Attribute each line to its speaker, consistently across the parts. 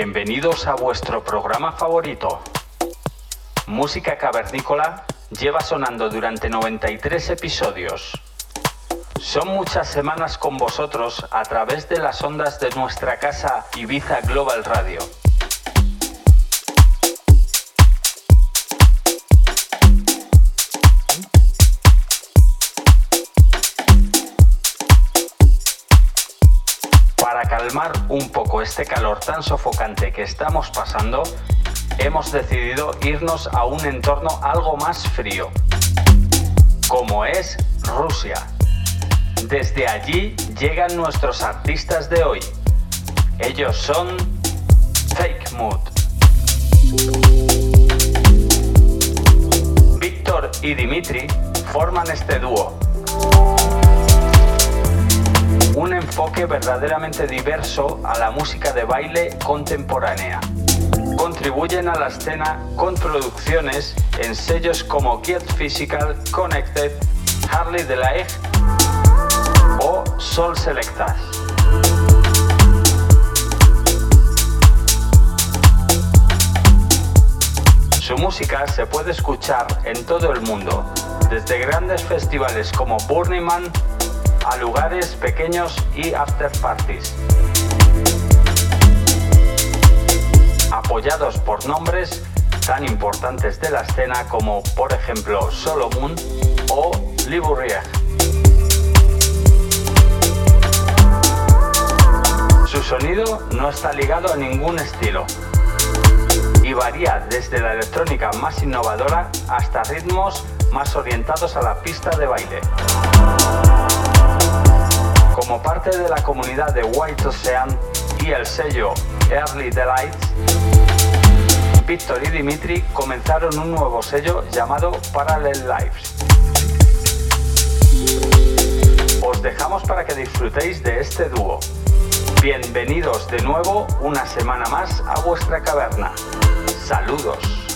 Speaker 1: Bienvenidos a vuestro programa favorito. Música cavernícola lleva sonando durante 93 episodios. Son muchas semanas con vosotros a través de las ondas de nuestra casa Ibiza Global Radio. Calmar un poco este calor tan sofocante que estamos pasando, hemos decidido irnos a un entorno algo más frío, como es Rusia. Desde allí llegan nuestros artistas de hoy. Ellos son Fake Mood. Víctor y Dimitri forman este dúo un enfoque verdaderamente diverso a la música de baile contemporánea. Contribuyen a la escena con producciones en sellos como Get Physical, Connected, Harley Life o Sol Selectas. Su música se puede escuchar en todo el mundo, desde grandes festivales como Burning Man a lugares pequeños y after parties. Apoyados por nombres tan importantes de la escena como por ejemplo Solomon o Libourier. Su sonido no está ligado a ningún estilo y varía desde la electrónica más innovadora hasta ritmos más orientados a la pista de baile. Como parte de la comunidad de White Ocean y el sello Early Delights, Víctor y Dimitri comenzaron un nuevo sello llamado Parallel Lives. Os dejamos para que disfrutéis de este dúo. Bienvenidos de nuevo una semana más a vuestra caverna. Saludos.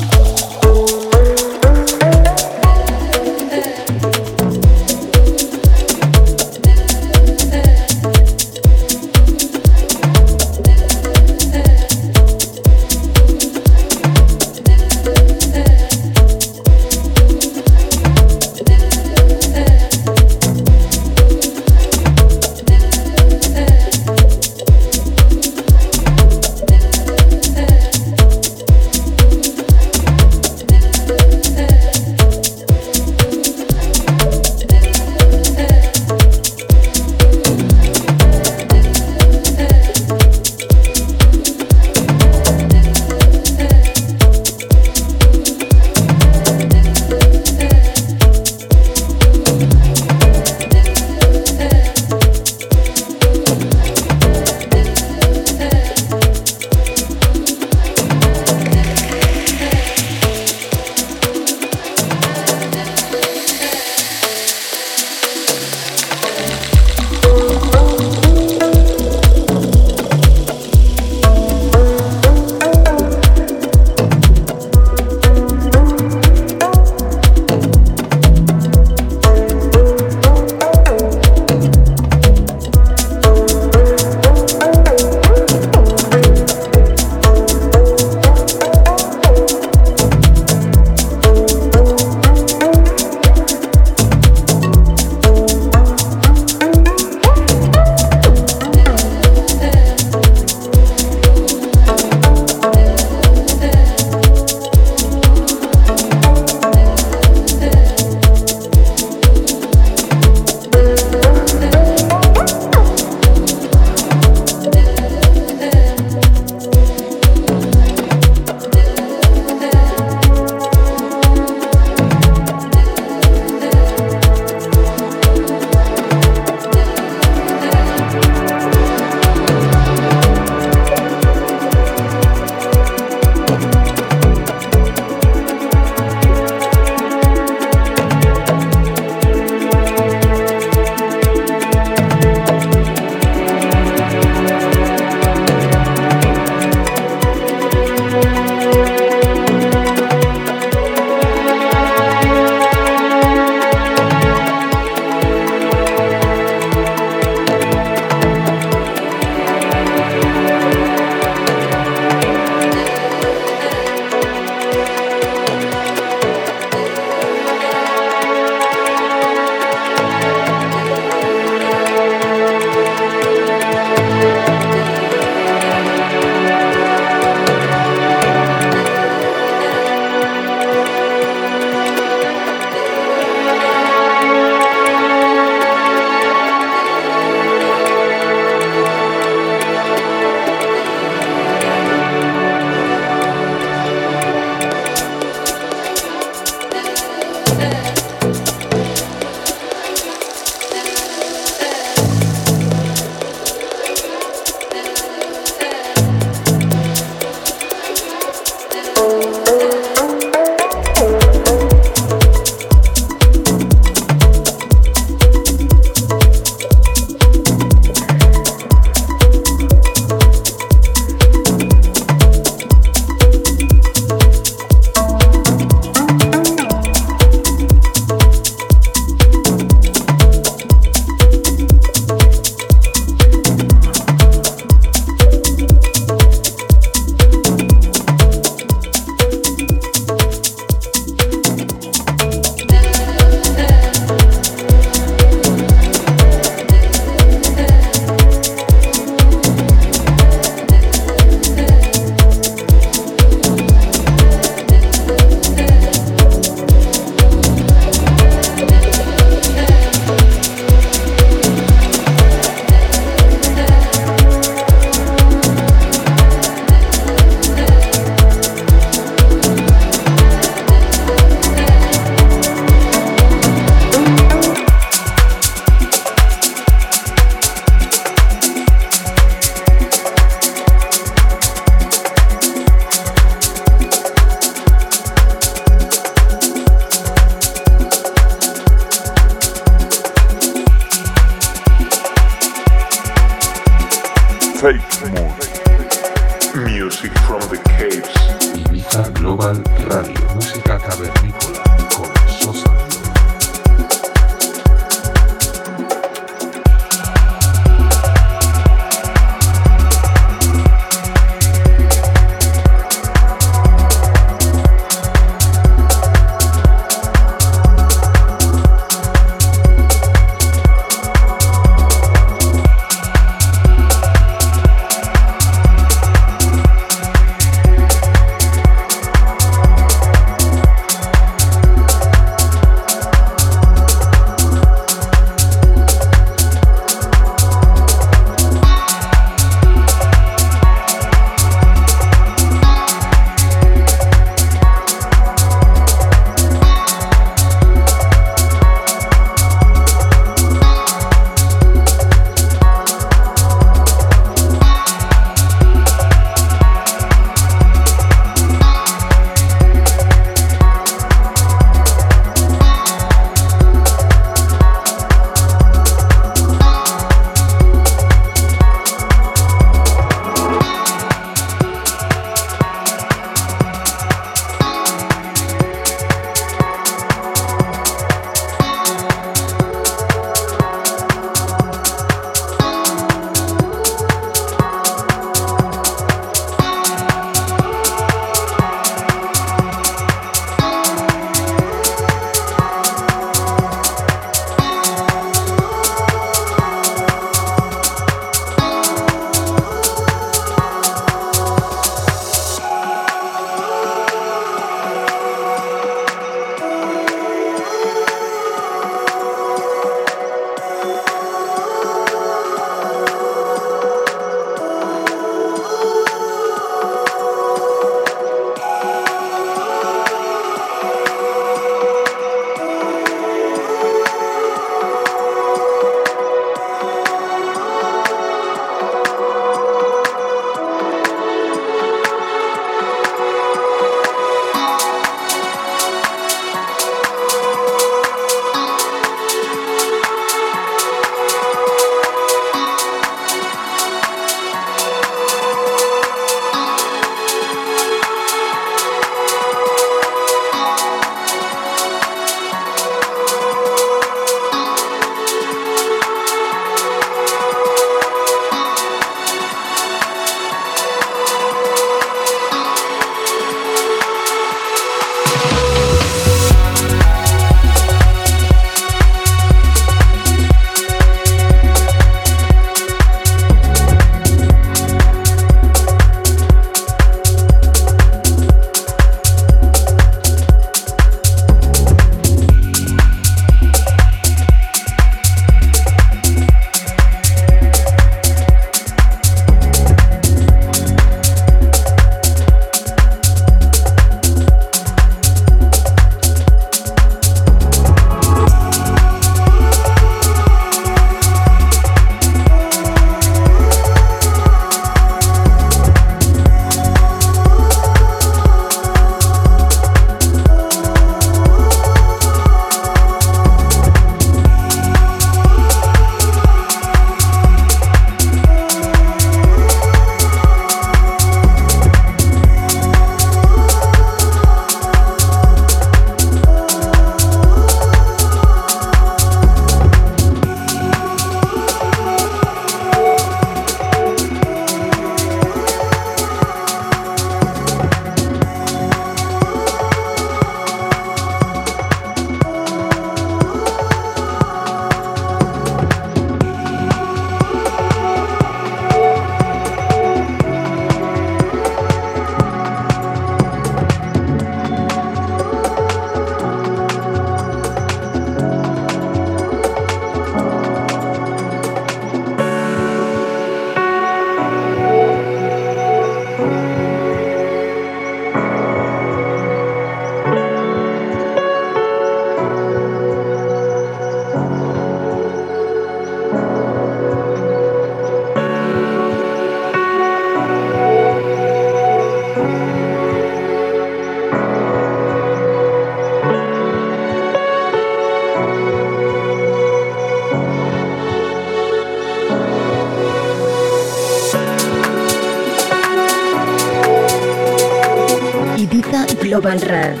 Speaker 2: Global Radio.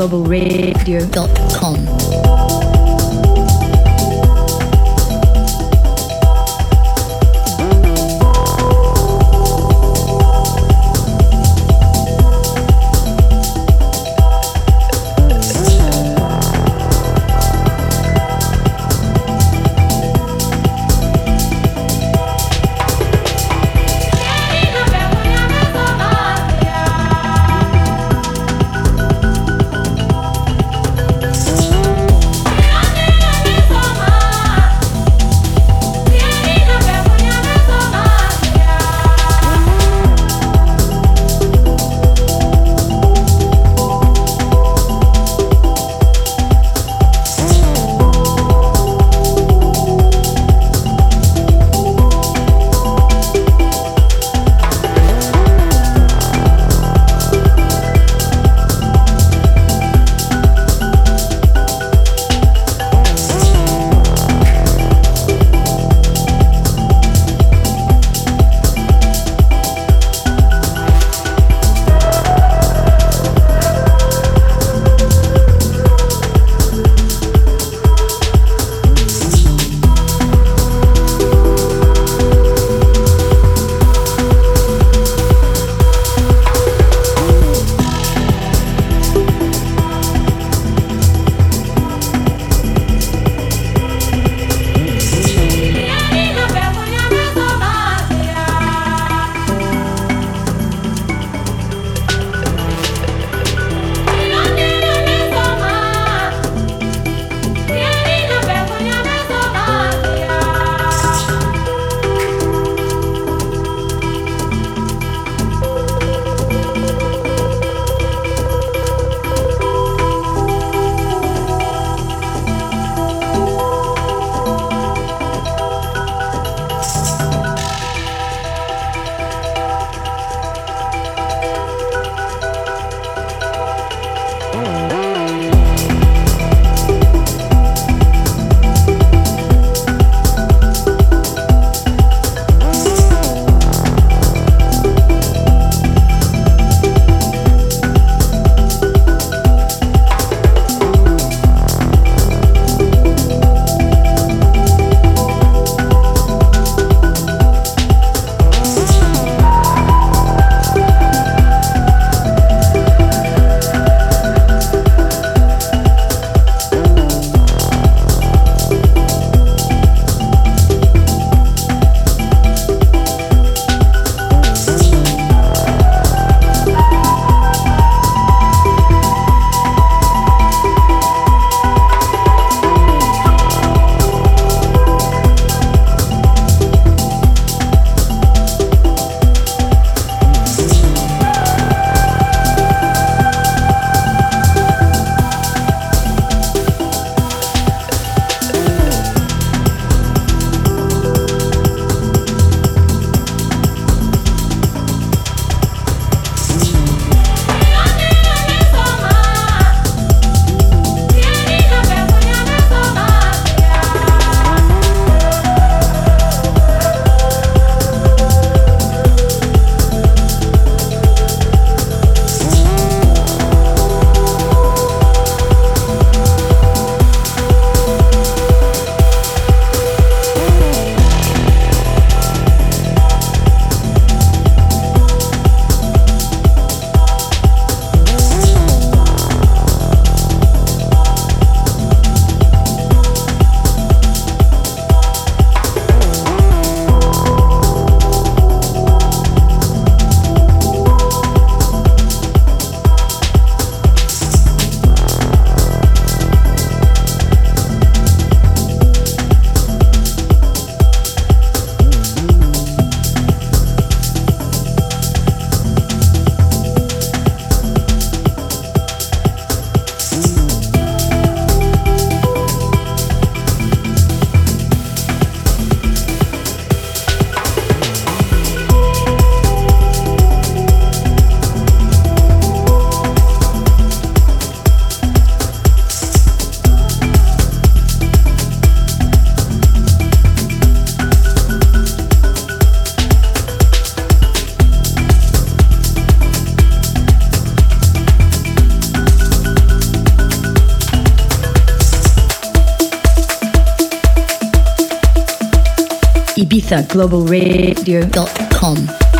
Speaker 3: Global Radio.
Speaker 4: Uh, Globalradio.com.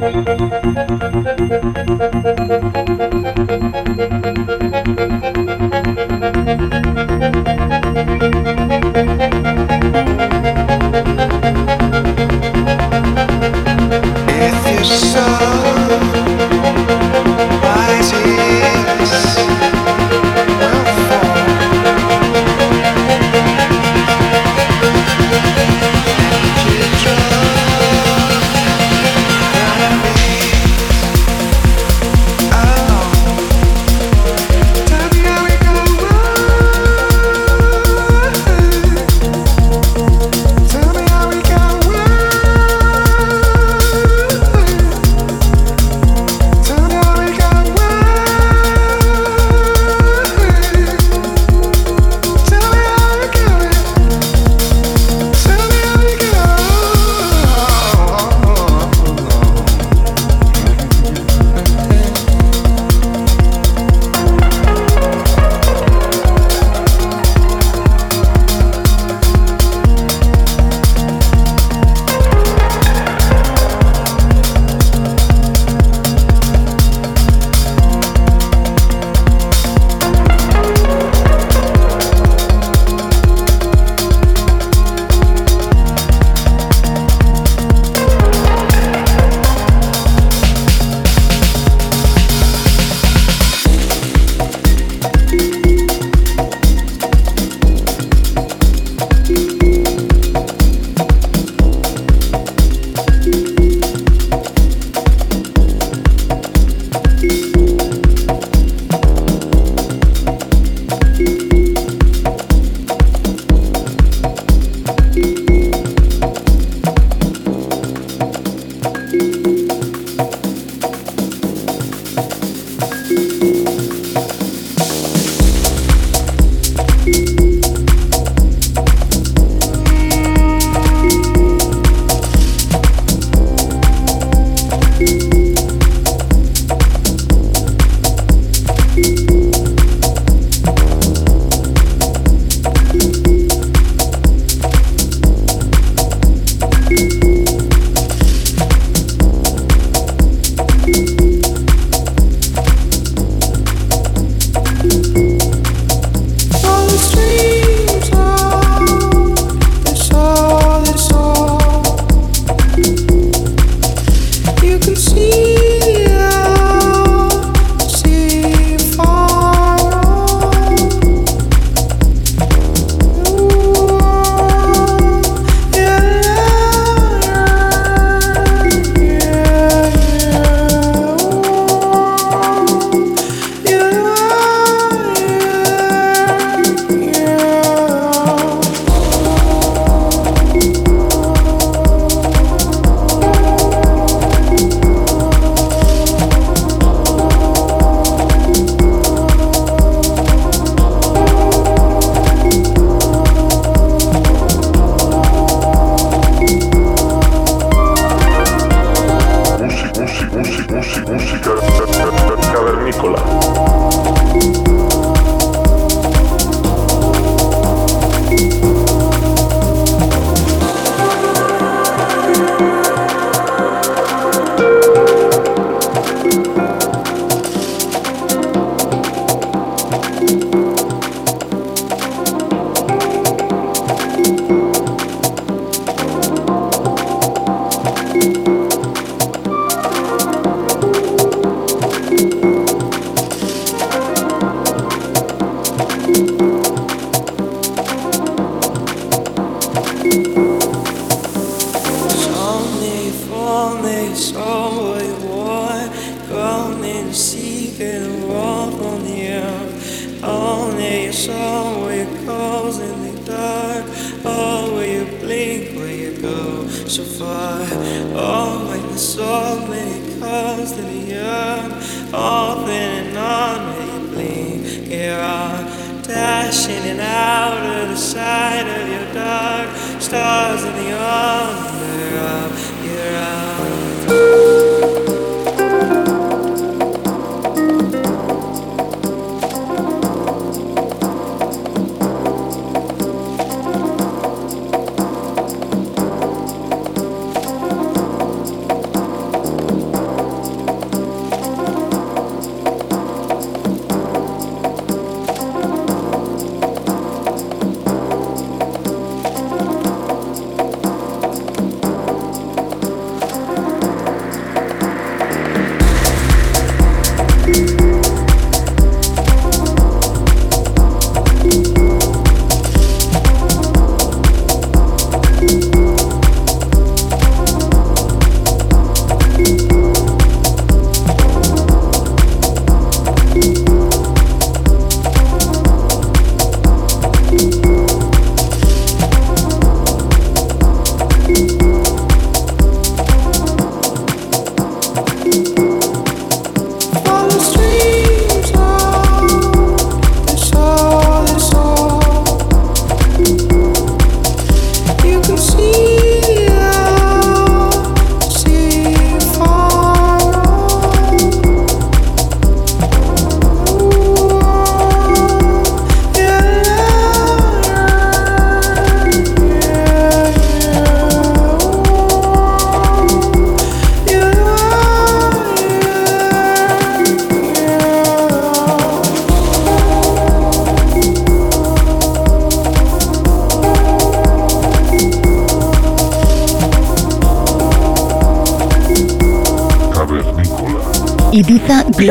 Speaker 3: Thank you.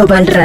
Speaker 3: Radio.